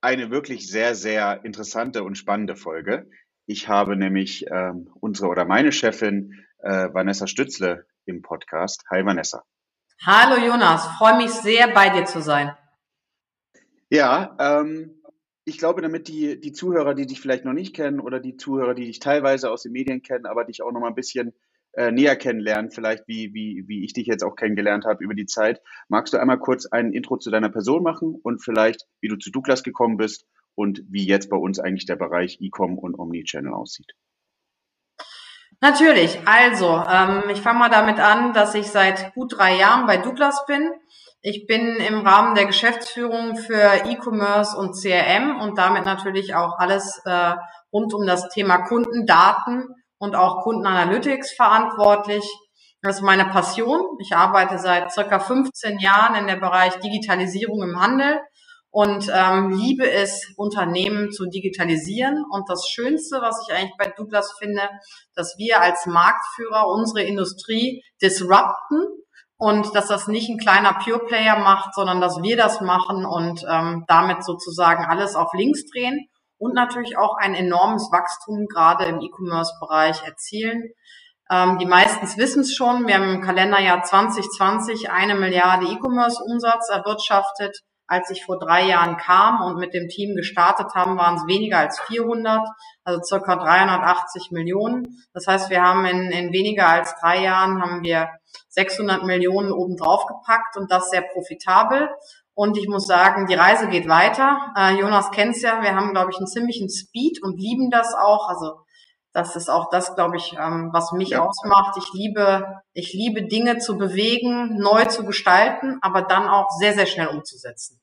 eine wirklich sehr, sehr interessante und spannende Folge. Ich habe nämlich ähm, unsere oder meine Chefin äh, Vanessa Stützle im Podcast. Hi Vanessa. Hallo Jonas, freue mich sehr bei dir zu sein. Ja, ähm, ich glaube, damit die, die Zuhörer, die dich vielleicht noch nicht kennen oder die Zuhörer, die dich teilweise aus den Medien kennen, aber dich auch noch mal ein bisschen äh, näher kennenlernen, vielleicht wie, wie, wie ich dich jetzt auch kennengelernt habe über die Zeit. Magst du einmal kurz ein Intro zu deiner Person machen und vielleicht, wie du zu Douglas gekommen bist und wie jetzt bei uns eigentlich der Bereich E-Com und Omnichannel aussieht? Natürlich. Also, ähm, ich fange mal damit an, dass ich seit gut drei Jahren bei Douglas bin. Ich bin im Rahmen der Geschäftsführung für E-Commerce und CRM und damit natürlich auch alles äh, rund um das Thema Kundendaten und auch Kundenanalytics verantwortlich. Das ist meine Passion. Ich arbeite seit circa 15 Jahren in der Bereich Digitalisierung im Handel und ähm, liebe es, Unternehmen zu digitalisieren. Und das Schönste, was ich eigentlich bei Douglas finde, dass wir als Marktführer unsere Industrie disrupten und dass das nicht ein kleiner Pure Player macht, sondern dass wir das machen und ähm, damit sozusagen alles auf links drehen und natürlich auch ein enormes Wachstum gerade im E-Commerce-Bereich erzielen. Ähm, die meisten wissen es schon, wir haben im Kalenderjahr 2020 eine Milliarde E-Commerce-Umsatz erwirtschaftet. Als ich vor drei Jahren kam und mit dem Team gestartet haben, waren es weniger als 400, also circa 380 Millionen. Das heißt, wir haben in, in weniger als drei Jahren haben wir 600 Millionen obendrauf gepackt und das sehr profitabel. Und ich muss sagen, die Reise geht weiter. Äh, Jonas kennt's ja, wir haben, glaube ich, einen ziemlichen Speed und lieben das auch. Also das ist auch das, glaube ich, ähm, was mich ja. ausmacht. Ich liebe, ich liebe Dinge zu bewegen, neu zu gestalten, aber dann auch sehr, sehr schnell umzusetzen.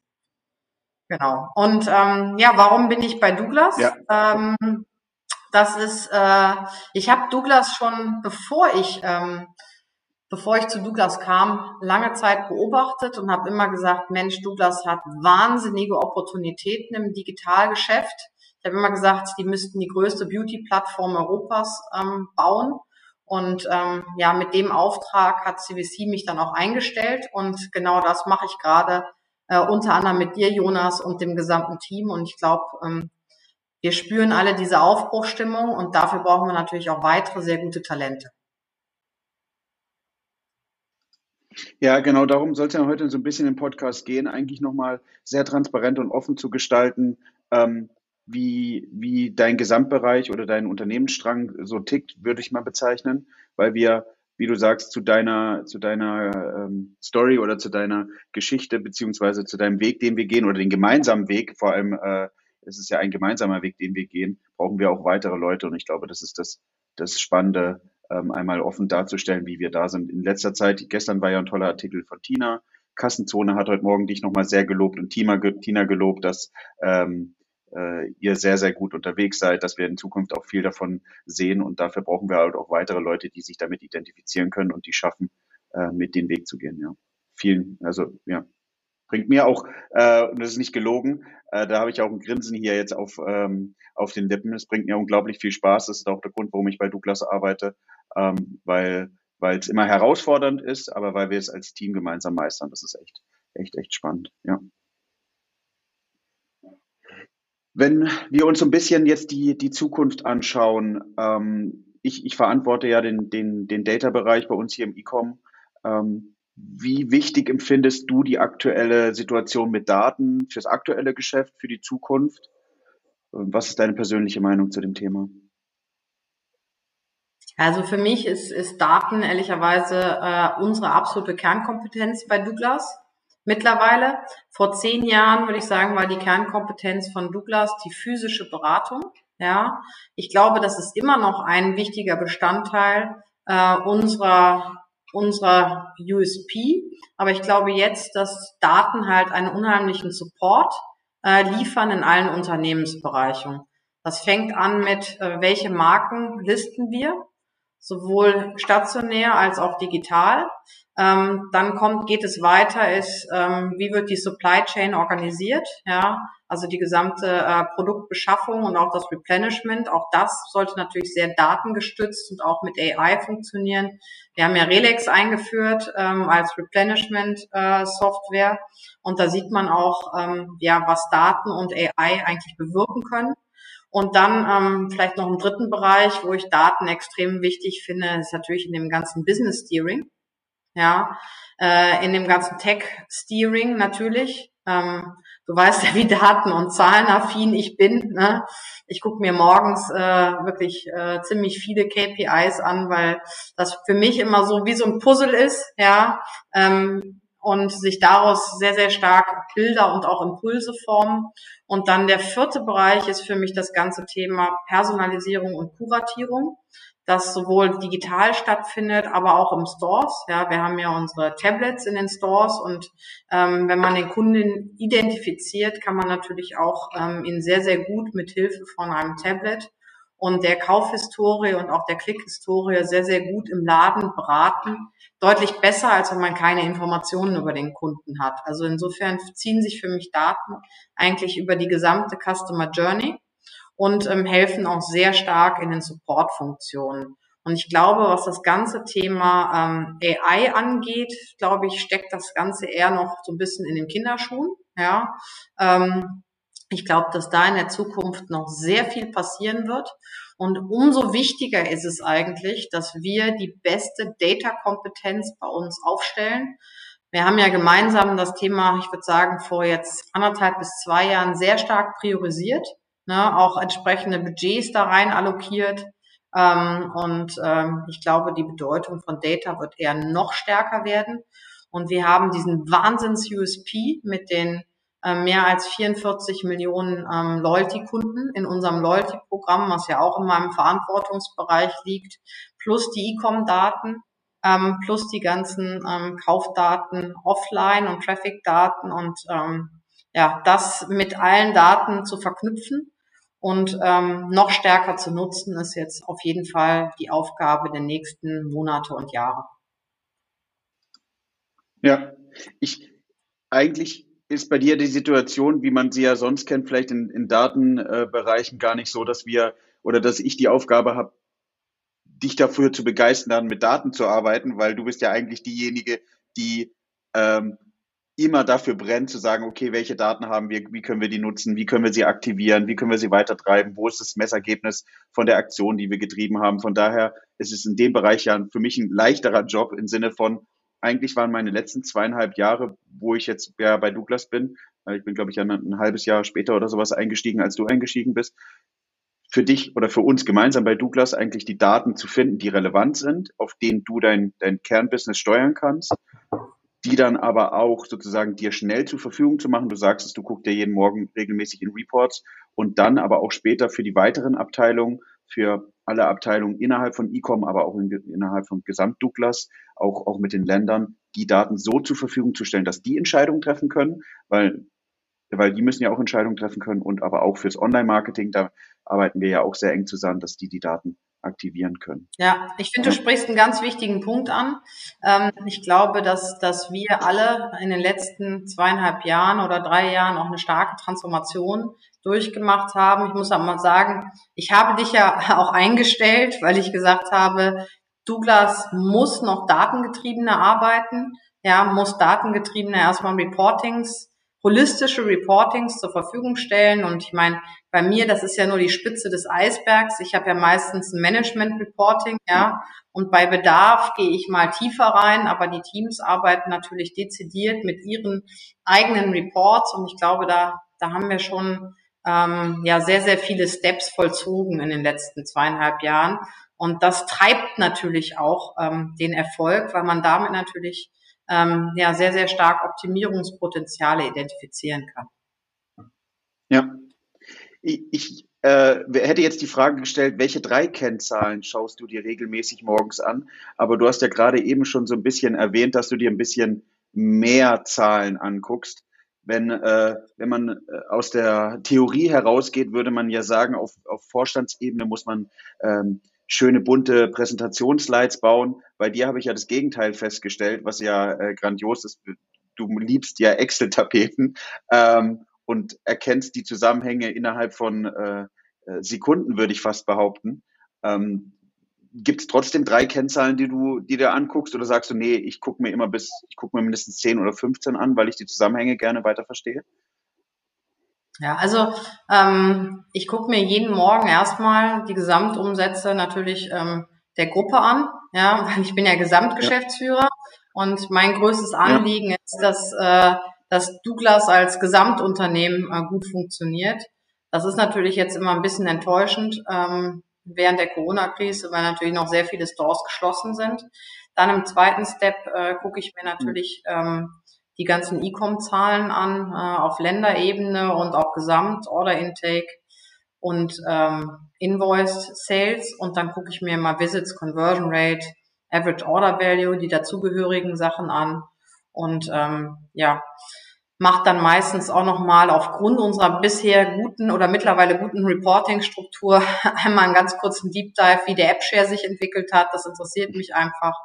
Genau. Und ähm, ja, warum bin ich bei Douglas? Ja. Ähm, das ist, äh, ich habe Douglas schon, bevor ich ähm, bevor ich zu Douglas kam, lange Zeit beobachtet und habe immer gesagt, Mensch, Douglas hat wahnsinnige Opportunitäten im Digitalgeschäft. Ich habe immer gesagt, die müssten die größte Beauty-Plattform Europas ähm, bauen. Und ähm, ja, mit dem Auftrag hat CVC mich dann auch eingestellt. Und genau das mache ich gerade äh, unter anderem mit dir, Jonas, und dem gesamten Team. Und ich glaube, ähm, wir spüren alle diese Aufbruchstimmung und dafür brauchen wir natürlich auch weitere sehr gute Talente. Ja, genau darum soll es ja heute so ein bisschen im Podcast gehen, eigentlich nochmal sehr transparent und offen zu gestalten, ähm, wie, wie dein Gesamtbereich oder dein Unternehmensstrang so tickt, würde ich mal bezeichnen, weil wir, wie du sagst, zu deiner, zu deiner ähm, Story oder zu deiner Geschichte beziehungsweise zu deinem Weg, den wir gehen oder den gemeinsamen Weg, vor allem äh, es ist ja ein gemeinsamer Weg, den wir gehen, brauchen wir auch weitere Leute und ich glaube, das ist das, das Spannende ähm, einmal offen darzustellen, wie wir da sind. In letzter Zeit, gestern war ja ein toller Artikel von Tina. Kassenzone hat heute Morgen dich nochmal sehr gelobt und Tina, gelobt, dass ähm, äh, ihr sehr, sehr gut unterwegs seid, dass wir in Zukunft auch viel davon sehen und dafür brauchen wir halt auch weitere Leute, die sich damit identifizieren können und die schaffen, äh, mit den Weg zu gehen. Ja. Vielen, also ja, bringt mir auch, äh, und das ist nicht gelogen, äh, da habe ich auch ein Grinsen hier jetzt auf, ähm, auf den Lippen. Es bringt mir unglaublich viel Spaß. Das ist auch der Grund, warum ich bei Douglas arbeite, ähm, weil weil es immer herausfordernd ist, aber weil wir es als Team gemeinsam meistern. Das ist echt, echt, echt spannend. Ja. Wenn wir uns so ein bisschen jetzt die, die Zukunft anschauen, ähm, ich, ich verantworte ja den, den, den Data-Bereich bei uns hier im E-Com. Ähm, wie wichtig empfindest du die aktuelle Situation mit Daten fürs aktuelle Geschäft, für die Zukunft? Was ist deine persönliche Meinung zu dem Thema? Also für mich ist, ist Daten ehrlicherweise äh, unsere absolute Kernkompetenz bei Douglas. Mittlerweile, vor zehn Jahren würde ich sagen, war die Kernkompetenz von Douglas die physische Beratung. Ja, ich glaube, das ist immer noch ein wichtiger Bestandteil äh, unserer unserer USP. Aber ich glaube jetzt, dass Daten halt einen unheimlichen Support äh, liefern in allen Unternehmensbereichen. Das fängt an mit, äh, welche Marken listen wir, sowohl stationär als auch digital. Ähm, dann kommt, geht es weiter, ist, ähm, wie wird die Supply Chain organisiert, ja, also die gesamte äh, Produktbeschaffung und auch das Replenishment. Auch das sollte natürlich sehr datengestützt und auch mit AI funktionieren. Wir haben ja Relex eingeführt ähm, als Replenishment-Software äh, und da sieht man auch, ähm, ja, was Daten und AI eigentlich bewirken können. Und dann ähm, vielleicht noch einen dritten Bereich, wo ich Daten extrem wichtig finde, ist natürlich in dem ganzen Business Steering ja, äh, in dem ganzen Tech-Steering natürlich. Ähm, du weißt ja, wie daten- und zahlenaffin ich bin. Ne? Ich gucke mir morgens äh, wirklich äh, ziemlich viele KPIs an, weil das für mich immer so wie so ein Puzzle ist, ja, ähm, und sich daraus sehr, sehr stark Bilder und auch Impulse formen. Und dann der vierte Bereich ist für mich das ganze Thema Personalisierung und Kuratierung das sowohl digital stattfindet, aber auch im Stores. Ja, wir haben ja unsere Tablets in den Stores und ähm, wenn man den Kunden identifiziert, kann man natürlich auch ähm, ihn sehr, sehr gut mit Hilfe von einem Tablet und der Kaufhistorie und auch der Klickhistorie sehr, sehr gut im Laden beraten. Deutlich besser, als wenn man keine Informationen über den Kunden hat. Also insofern ziehen sich für mich Daten eigentlich über die gesamte Customer Journey und ähm, helfen auch sehr stark in den Support-Funktionen. Und ich glaube, was das ganze Thema ähm, AI angeht, glaube ich, steckt das Ganze eher noch so ein bisschen in den Kinderschuhen. Ja, ähm, ich glaube, dass da in der Zukunft noch sehr viel passieren wird. Und umso wichtiger ist es eigentlich, dass wir die beste Data-Kompetenz bei uns aufstellen. Wir haben ja gemeinsam das Thema, ich würde sagen, vor jetzt anderthalb bis zwei Jahren sehr stark priorisiert ne, auch entsprechende Budgets da rein allokiert. Ähm, und ähm, ich glaube, die Bedeutung von Data wird eher noch stärker werden. Und wir haben diesen Wahnsinns-USP mit den äh, mehr als 44 Millionen ähm, Loyalty-Kunden in unserem Loyalty-Programm, was ja auch in meinem Verantwortungsbereich liegt, plus die E-Com-Daten, ähm, plus die ganzen ähm, Kaufdaten offline und Traffic-Daten und ähm, ja, das mit allen Daten zu verknüpfen und ähm, noch stärker zu nutzen, ist jetzt auf jeden Fall die Aufgabe der nächsten Monate und Jahre. Ja, ich eigentlich ist bei dir die Situation, wie man sie ja sonst kennt, vielleicht in, in Datenbereichen gar nicht so, dass wir oder dass ich die Aufgabe habe, dich dafür zu begeistern, mit Daten zu arbeiten, weil du bist ja eigentlich diejenige, die ähm, immer dafür brennt, zu sagen, okay, welche Daten haben wir, wie können wir die nutzen, wie können wir sie aktivieren, wie können wir sie weitertreiben, wo ist das Messergebnis von der Aktion, die wir getrieben haben. Von daher ist es in dem Bereich ja für mich ein leichterer Job im Sinne von, eigentlich waren meine letzten zweieinhalb Jahre, wo ich jetzt ja bei Douglas bin, ich bin, glaube ich, ein, ein halbes Jahr später oder sowas eingestiegen, als du eingestiegen bist, für dich oder für uns gemeinsam bei Douglas eigentlich die Daten zu finden, die relevant sind, auf denen du dein, dein Kernbusiness steuern kannst die dann aber auch sozusagen dir schnell zur Verfügung zu machen. Du sagst es, du guckst dir jeden Morgen regelmäßig in Reports und dann aber auch später für die weiteren Abteilungen, für alle Abteilungen innerhalb von Ecom, aber auch in, innerhalb von Gesamt Douglas, auch, auch mit den Ländern, die Daten so zur Verfügung zu stellen, dass die Entscheidungen treffen können, weil, weil die müssen ja auch Entscheidungen treffen können und aber auch fürs Online-Marketing, da arbeiten wir ja auch sehr eng zusammen, dass die die Daten aktivieren können. Ja, ich finde, du sprichst einen ganz wichtigen Punkt an. Ähm, ich glaube, dass, dass wir alle in den letzten zweieinhalb Jahren oder drei Jahren auch eine starke Transformation durchgemacht haben. Ich muss auch mal sagen, ich habe dich ja auch eingestellt, weil ich gesagt habe, Douglas muss noch datengetriebener arbeiten, ja, muss datengetriebener erstmal Reportings holistische Reportings zur Verfügung stellen. Und ich meine, bei mir, das ist ja nur die Spitze des Eisbergs. Ich habe ja meistens ein Management-Reporting, ja. Und bei Bedarf gehe ich mal tiefer rein, aber die Teams arbeiten natürlich dezidiert mit ihren eigenen Reports. Und ich glaube, da, da haben wir schon ähm, ja sehr, sehr viele Steps vollzogen in den letzten zweieinhalb Jahren. Und das treibt natürlich auch ähm, den Erfolg, weil man damit natürlich ähm, ja sehr, sehr stark Optimierungspotenziale identifizieren kann. Ja, ich, äh, hätte jetzt die Frage gestellt, welche drei Kennzahlen schaust du dir regelmäßig morgens an? Aber du hast ja gerade eben schon so ein bisschen erwähnt, dass du dir ein bisschen mehr Zahlen anguckst. wenn, äh, wenn man äh, aus der Theorie herausgeht, würde man ja sagen, auf, auf Vorstandsebene muss man ähm, schöne bunte Präsentationsslides bauen. Bei dir habe ich ja das Gegenteil festgestellt, was ja äh, grandios ist. Du liebst ja Excel-Tapeten ähm, und erkennst die Zusammenhänge innerhalb von äh, äh Sekunden, würde ich fast behaupten. Ähm, Gibt es trotzdem drei Kennzahlen, die du, die du anguckst, oder sagst du, nee, ich gucke mir immer bis, ich gucke mir mindestens 10 oder 15 an, weil ich die Zusammenhänge gerne weiter verstehe? Ja, also ähm, ich gucke mir jeden Morgen erstmal die Gesamtumsätze natürlich ähm, der Gruppe an, ja, weil ich bin ja Gesamtgeschäftsführer ja. und mein größtes Anliegen ja. ist, dass, äh, dass Douglas als Gesamtunternehmen äh, gut funktioniert. Das ist natürlich jetzt immer ein bisschen enttäuschend ähm, während der Corona-Krise, weil natürlich noch sehr viele Stores geschlossen sind. Dann im zweiten Step äh, gucke ich mir natürlich ähm, die ganzen E-Com-Zahlen an äh, auf Länderebene und auch Gesamt Order Intake und ähm, Invoiced Sales und dann gucke ich mir mal Visits, Conversion Rate, Average Order Value, die dazugehörigen Sachen an und ähm, ja, macht dann meistens auch nochmal aufgrund unserer bisher guten oder mittlerweile guten Reporting-Struktur einmal einen ganz kurzen Deep Dive, wie der App-Share sich entwickelt hat. Das interessiert mich einfach.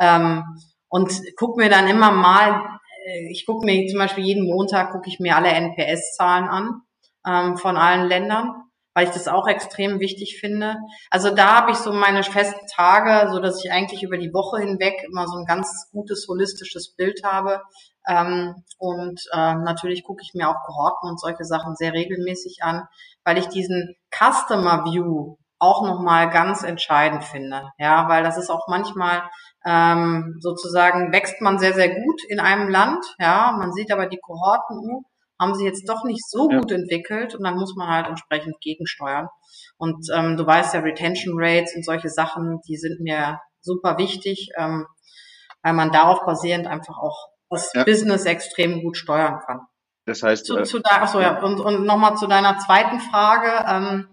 Ähm, und guck mir dann immer mal äh, ich gucke mir zum Beispiel jeden Montag gucke ich mir alle NPS-Zahlen an ähm, von allen Ländern, weil ich das auch extrem wichtig finde. Also da habe ich so meine festen Tage, so dass ich eigentlich über die Woche hinweg immer so ein ganz gutes holistisches Bild habe. Ähm, und äh, natürlich gucke ich mir auch Kohorten und solche Sachen sehr regelmäßig an, weil ich diesen Customer View auch nochmal ganz entscheidend finde. Ja, weil das ist auch manchmal ähm, sozusagen wächst man sehr, sehr gut in einem Land. Ja, man sieht aber die Kohorten uh, haben sich jetzt doch nicht so ja. gut entwickelt und dann muss man halt entsprechend gegensteuern. Und ähm, du weißt ja, Retention Rates und solche Sachen, die sind mir super wichtig, ähm, weil man darauf basierend einfach auch das ja. Business extrem gut steuern kann. Das heißt, zu, äh, zu da, achso, ja, und, und nochmal zu deiner zweiten Frage. Ähm,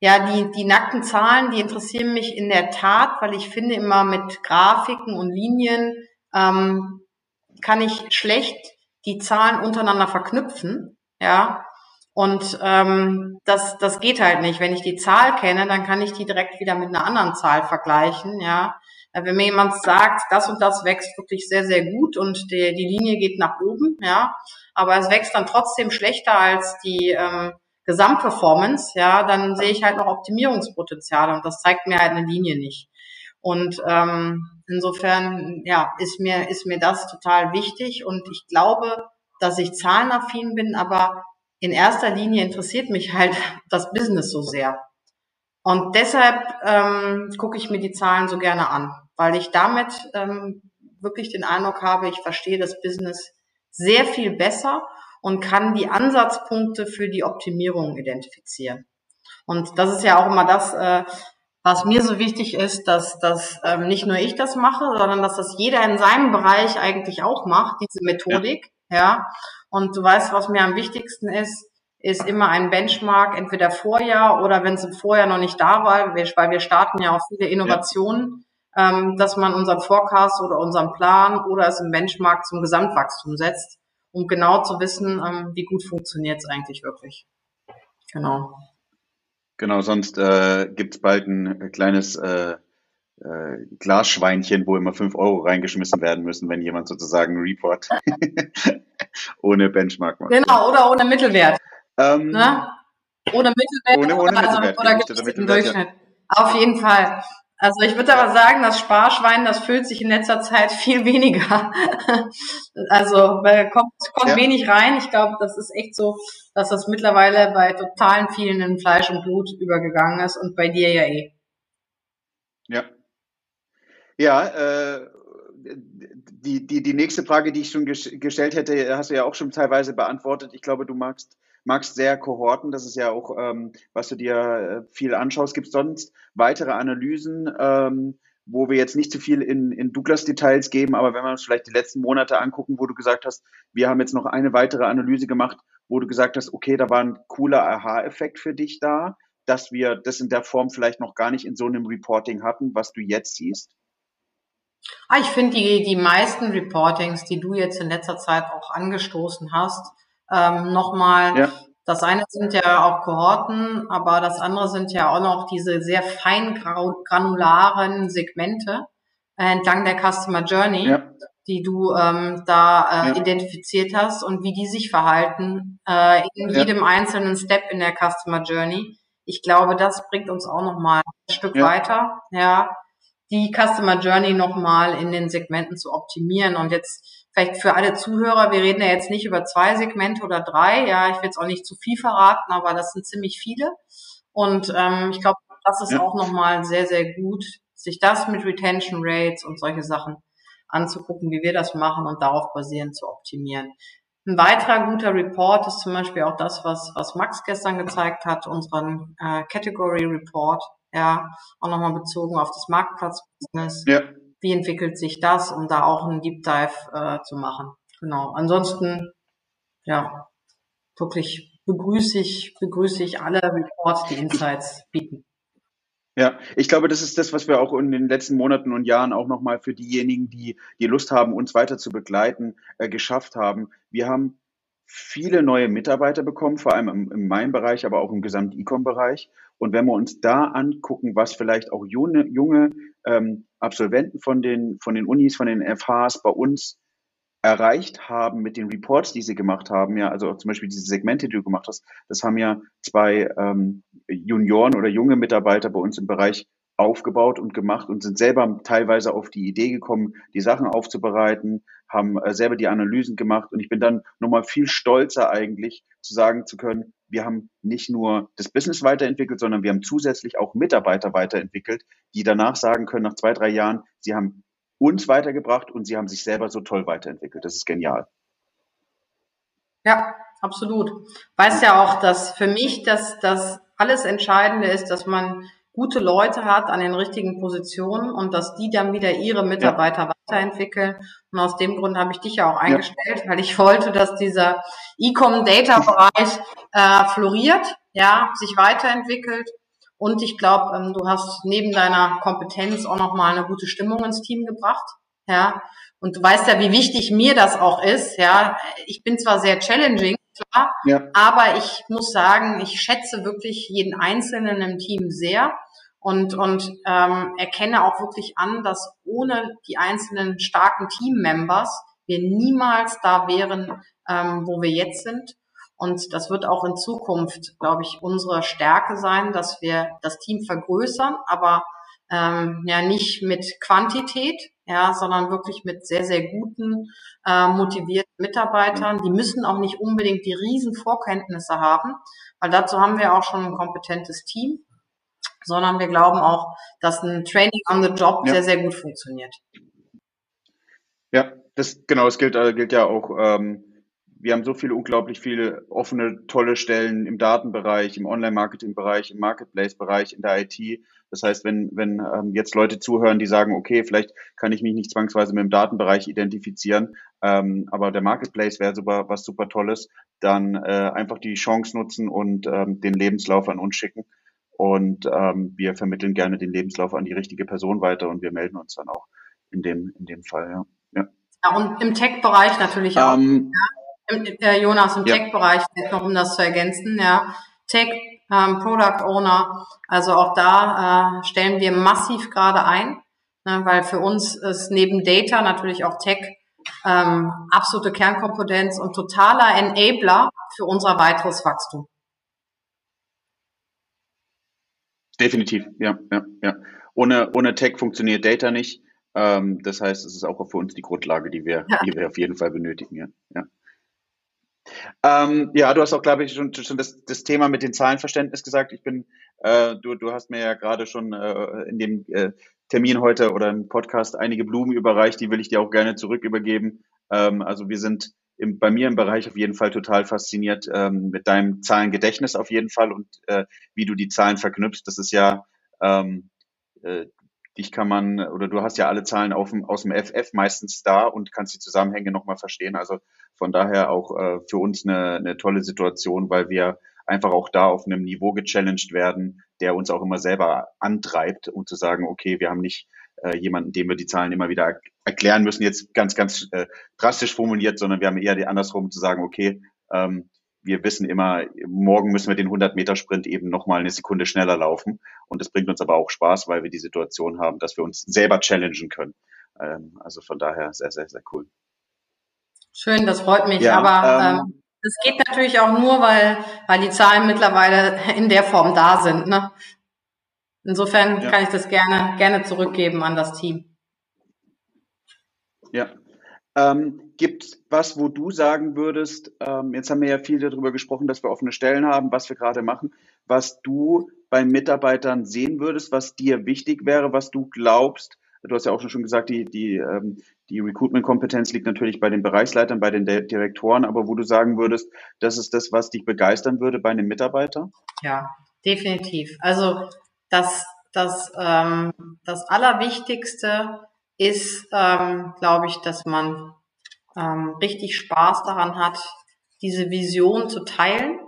ja, die, die nackten Zahlen, die interessieren mich in der Tat, weil ich finde immer mit Grafiken und Linien ähm, kann ich schlecht die Zahlen untereinander verknüpfen, ja. Und ähm, das, das geht halt nicht. Wenn ich die Zahl kenne, dann kann ich die direkt wieder mit einer anderen Zahl vergleichen, ja. Äh, wenn mir jemand sagt, das und das wächst wirklich sehr, sehr gut und die, die Linie geht nach oben, ja, aber es wächst dann trotzdem schlechter als die ähm, Gesamtperformance, ja, dann sehe ich halt noch Optimierungspotenziale und das zeigt mir halt eine Linie nicht. Und ähm, insofern, ja, ist mir, ist mir das total wichtig und ich glaube, dass ich zahlenaffin bin, aber in erster Linie interessiert mich halt das Business so sehr. Und deshalb ähm, gucke ich mir die Zahlen so gerne an, weil ich damit ähm, wirklich den Eindruck habe, ich verstehe das Business sehr viel besser und kann die Ansatzpunkte für die Optimierung identifizieren. Und das ist ja auch immer das, äh, was mir so wichtig ist, dass, dass ähm, nicht nur ich das mache, sondern dass das jeder in seinem Bereich eigentlich auch macht, diese Methodik. Ja. ja. Und du weißt, was mir am wichtigsten ist, ist immer ein Benchmark, entweder Vorjahr oder wenn es im Vorjahr noch nicht da war, weil wir starten ja auch viele Innovationen, ja. ähm, dass man unseren Forecast oder unseren Plan oder es im Benchmark zum Gesamtwachstum setzt um genau zu wissen, ähm, wie gut funktioniert es eigentlich wirklich. Genau. Genau, sonst äh, gibt es bald ein kleines äh, äh, Glasschweinchen, wo immer fünf Euro reingeschmissen werden müssen, wenn jemand sozusagen einen Report ohne Benchmark macht. Genau, oder ohne Mittelwert. Ähm, ne? Ohne Mittelwert ohne, ohne oder, Mittelwert, oder, oder Mittelwert, Durchschnitt. Ja. Auf jeden Fall. Also ich würde aber sagen, das Sparschwein, das füllt sich in letzter Zeit viel weniger. also kommt, kommt ja. wenig rein. Ich glaube, das ist echt so, dass das mittlerweile bei totalen vielen in Fleisch und Blut übergegangen ist und bei dir ja eh. Ja. Ja, äh, die, die, die nächste Frage, die ich schon gestellt hätte, hast du ja auch schon teilweise beantwortet. Ich glaube, du magst magst sehr Kohorten, das ist ja auch, ähm, was du dir äh, viel anschaust. Gibt es sonst weitere Analysen, ähm, wo wir jetzt nicht zu viel in, in Douglas-Details geben, aber wenn wir uns vielleicht die letzten Monate angucken, wo du gesagt hast, wir haben jetzt noch eine weitere Analyse gemacht, wo du gesagt hast, okay, da war ein cooler Aha-Effekt für dich da, dass wir das in der Form vielleicht noch gar nicht in so einem Reporting hatten, was du jetzt siehst? Ah, ich finde die, die meisten Reportings, die du jetzt in letzter Zeit auch angestoßen hast, ähm, nochmal. Ja. Das eine sind ja auch Kohorten, aber das andere sind ja auch noch diese sehr fein granularen Segmente äh, entlang der Customer Journey, ja. die du ähm, da äh, ja. identifiziert hast und wie die sich verhalten äh, in jedem einzelnen Step in der Customer Journey. Ich glaube, das bringt uns auch nochmal ein Stück weiter, ja, die Customer Journey nochmal in den Segmenten zu optimieren. Und jetzt vielleicht für alle Zuhörer, wir reden ja jetzt nicht über zwei Segmente oder drei, ja, ich will jetzt auch nicht zu viel verraten, aber das sind ziemlich viele. Und ähm, ich glaube, das ist ja. auch nochmal sehr, sehr gut, sich das mit Retention Rates und solche Sachen anzugucken, wie wir das machen und darauf basierend zu optimieren. Ein weiterer guter Report ist zum Beispiel auch das, was, was Max gestern gezeigt hat, unseren äh, Category Report, ja, auch nochmal bezogen auf das Marktplatzbusiness. Ja. Wie entwickelt sich das, um da auch einen Deep Dive äh, zu machen? Genau. Ansonsten, ja, wirklich begrüße ich, begrüße ich alle Reports, die Insights bieten. Ja, ich glaube, das ist das, was wir auch in den letzten Monaten und Jahren auch nochmal für diejenigen, die die Lust haben, uns weiter zu begleiten, äh, geschafft haben. Wir haben viele neue Mitarbeiter bekommen, vor allem im, in meinem Bereich, aber auch im gesamten E-Com-Bereich. Und wenn wir uns da angucken, was vielleicht auch junge, junge ähm, Absolventen von den, von den Unis, von den FHs bei uns erreicht haben mit den Reports, die sie gemacht haben, ja, also zum Beispiel diese Segmente, die du gemacht hast, das haben ja zwei ähm, Junioren oder junge Mitarbeiter bei uns im Bereich aufgebaut und gemacht und sind selber teilweise auf die Idee gekommen, die Sachen aufzubereiten, haben äh, selber die Analysen gemacht. Und ich bin dann nochmal viel stolzer eigentlich zu sagen zu können, wir haben nicht nur das Business weiterentwickelt, sondern wir haben zusätzlich auch Mitarbeiter weiterentwickelt, die danach sagen können, nach zwei, drei Jahren, sie haben uns weitergebracht und sie haben sich selber so toll weiterentwickelt. Das ist genial. Ja, absolut. Weiß ja auch, dass für mich dass das alles Entscheidende ist, dass man gute Leute hat an den richtigen Positionen und dass die dann wieder ihre Mitarbeiter ja. weiterentwickeln. Und aus dem Grund habe ich dich ja auch eingestellt, ja. weil ich wollte, dass dieser E-Com-Data-Bereich äh, floriert, ja, sich weiterentwickelt und ich glaube, ähm, du hast neben deiner Kompetenz auch nochmal eine gute Stimmung ins Team gebracht. Ja. Und du weißt ja, wie wichtig mir das auch ist. Ja. Ich bin zwar sehr challenging, klar, ja. aber ich muss sagen, ich schätze wirklich jeden Einzelnen im Team sehr und, und ähm, erkenne auch wirklich an, dass ohne die einzelnen starken Team-Members wir niemals da wären, ähm, wo wir jetzt sind. Und das wird auch in Zukunft, glaube ich, unsere Stärke sein, dass wir das Team vergrößern, aber ähm, ja nicht mit Quantität, ja, sondern wirklich mit sehr, sehr guten, äh, motivierten Mitarbeitern. Die müssen auch nicht unbedingt die riesen Vorkenntnisse haben, weil dazu haben wir auch schon ein kompetentes Team, sondern wir glauben auch, dass ein Training on the Job ja. sehr, sehr gut funktioniert. Ja, das genau, es gilt, äh, gilt ja auch ähm, wir haben so viele, unglaublich viele offene, tolle Stellen im Datenbereich, im Online-Marketing-Bereich, im Marketplace-Bereich, in der IT. Das heißt, wenn, wenn ähm, jetzt Leute zuhören, die sagen, okay, vielleicht kann ich mich nicht zwangsweise mit dem Datenbereich identifizieren, ähm, aber der Marketplace wäre super, was super Tolles, dann äh, einfach die Chance nutzen und ähm, den Lebenslauf an uns schicken. Und ähm, wir vermitteln gerne den Lebenslauf an die richtige Person weiter und wir melden uns dann auch in dem, in dem Fall, ja. Ja, ja und im Tech-Bereich natürlich auch. Ähm, ja äh, Jonas, im ja. Tech-Bereich, noch um das zu ergänzen, ja. Tech, ähm, Product Owner, also auch da äh, stellen wir massiv gerade ein, ne, weil für uns ist neben Data natürlich auch Tech ähm, absolute Kernkompetenz und totaler Enabler für unser weiteres Wachstum. Definitiv, ja, ja, ja. Ohne, ohne Tech funktioniert Data nicht. Ähm, das heißt, es ist auch für uns die Grundlage, die wir, ja. die wir auf jeden Fall benötigen. Ja. ja. Ähm, ja, du hast auch, glaube ich, schon, schon das, das, Thema mit dem Zahlenverständnis gesagt. Ich bin, äh, du, du hast mir ja gerade schon äh, in dem äh, Termin heute oder im Podcast einige Blumen überreicht, die will ich dir auch gerne zurück übergeben. Ähm, also wir sind im, bei mir im Bereich auf jeden Fall total fasziniert ähm, mit deinem Zahlengedächtnis auf jeden Fall und äh, wie du die Zahlen verknüpfst. Das ist ja ähm, äh, dich kann man, oder du hast ja alle Zahlen auf aus dem FF meistens da und kannst die Zusammenhänge nochmal verstehen. Also von daher auch äh, für uns eine, eine tolle Situation, weil wir einfach auch da auf einem Niveau gechallenged werden, der uns auch immer selber antreibt, um zu sagen, okay, wir haben nicht äh, jemanden, dem wir die Zahlen immer wieder erklären müssen, jetzt ganz, ganz äh, drastisch formuliert, sondern wir haben eher die andersrum zu sagen, okay, ähm, wir wissen immer, morgen müssen wir den 100-Meter-Sprint eben nochmal eine Sekunde schneller laufen. Und das bringt uns aber auch Spaß, weil wir die Situation haben, dass wir uns selber challengen können. Ähm, also von daher sehr, sehr, sehr cool. Schön, das freut mich. Ja, aber ähm, ähm, das geht natürlich auch nur, weil, weil die Zahlen mittlerweile in der Form da sind. Ne? Insofern ja. kann ich das gerne, gerne zurückgeben an das Team. Ja. Ähm, Gibt was, wo du sagen würdest, ähm, jetzt haben wir ja viel darüber gesprochen, dass wir offene Stellen haben, was wir gerade machen, was du bei Mitarbeitern sehen würdest, was dir wichtig wäre, was du glaubst, du hast ja auch schon gesagt, die, die, ähm, die Recruitment-Kompetenz liegt natürlich bei den Bereichsleitern, bei den Direktoren, aber wo du sagen würdest, das ist das, was dich begeistern würde bei einem Mitarbeiter? Ja, definitiv. Also das, das, ähm, das Allerwichtigste ist, ähm, glaube ich, dass man ähm, richtig Spaß daran hat, diese Vision zu teilen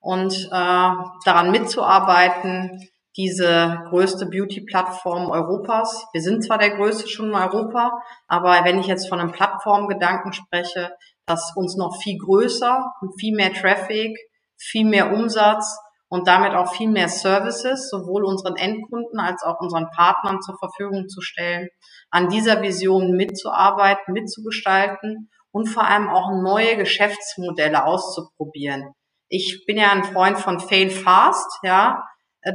und äh, daran mitzuarbeiten, diese größte Beauty-Plattform Europas. Wir sind zwar der größte schon in Europa, aber wenn ich jetzt von einem Plattformgedanken spreche, dass uns noch viel größer viel mehr Traffic, viel mehr Umsatz und damit auch viel mehr Services sowohl unseren Endkunden als auch unseren Partnern zur Verfügung zu stellen, an dieser Vision mitzuarbeiten, mitzugestalten und vor allem auch neue Geschäftsmodelle auszuprobieren. Ich bin ja ein Freund von Fail Fast, ja,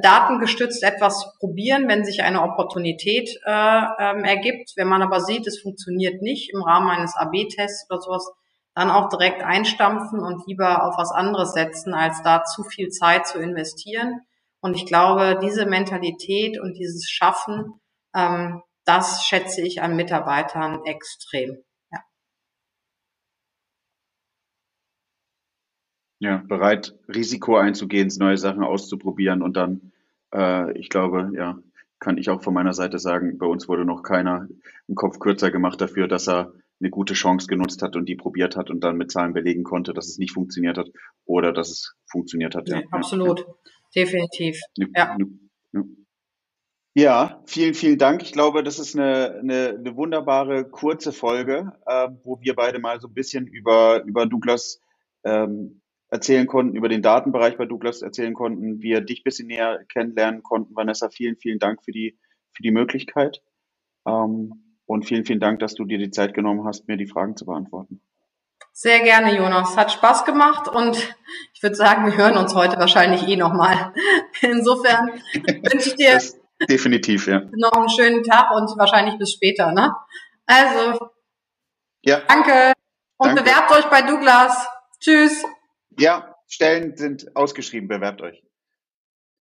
datengestützt etwas probieren, wenn sich eine Opportunität äh, ähm, ergibt. Wenn man aber sieht, es funktioniert nicht im Rahmen eines AB-Tests oder sowas, dann auch direkt einstampfen und lieber auf was anderes setzen, als da zu viel Zeit zu investieren. Und ich glaube, diese Mentalität und dieses Schaffen, ähm, das schätze ich an Mitarbeitern extrem. Ja, bereit, Risiko einzugehen, neue Sachen auszuprobieren und dann, äh, ich glaube, ja, kann ich auch von meiner Seite sagen, bei uns wurde noch keiner einen Kopf kürzer gemacht dafür, dass er eine gute Chance genutzt hat und die probiert hat und dann mit Zahlen belegen konnte, dass es nicht funktioniert hat oder dass es funktioniert hat. Ja, ja absolut, ja. definitiv. Ja. ja. vielen, vielen Dank. Ich glaube, das ist eine, eine, eine wunderbare kurze Folge, äh, wo wir beide mal so ein bisschen über, über Douglas ähm, erzählen konnten, über den Datenbereich bei Douglas erzählen konnten, wir dich ein bisschen näher kennenlernen konnten. Vanessa, vielen, vielen Dank für die, für die Möglichkeit. Ähm, und vielen, vielen Dank, dass du dir die Zeit genommen hast, mir die Fragen zu beantworten. Sehr gerne, Jonas. Hat Spaß gemacht und ich würde sagen, wir hören uns heute wahrscheinlich eh nochmal. Insofern wünsche ich dir das definitiv, ja. noch einen schönen Tag und wahrscheinlich bis später. Ne? Also, ja. danke und danke. bewerbt euch bei Douglas. Tschüss. Ja, Stellen sind ausgeschrieben, bewerbt euch.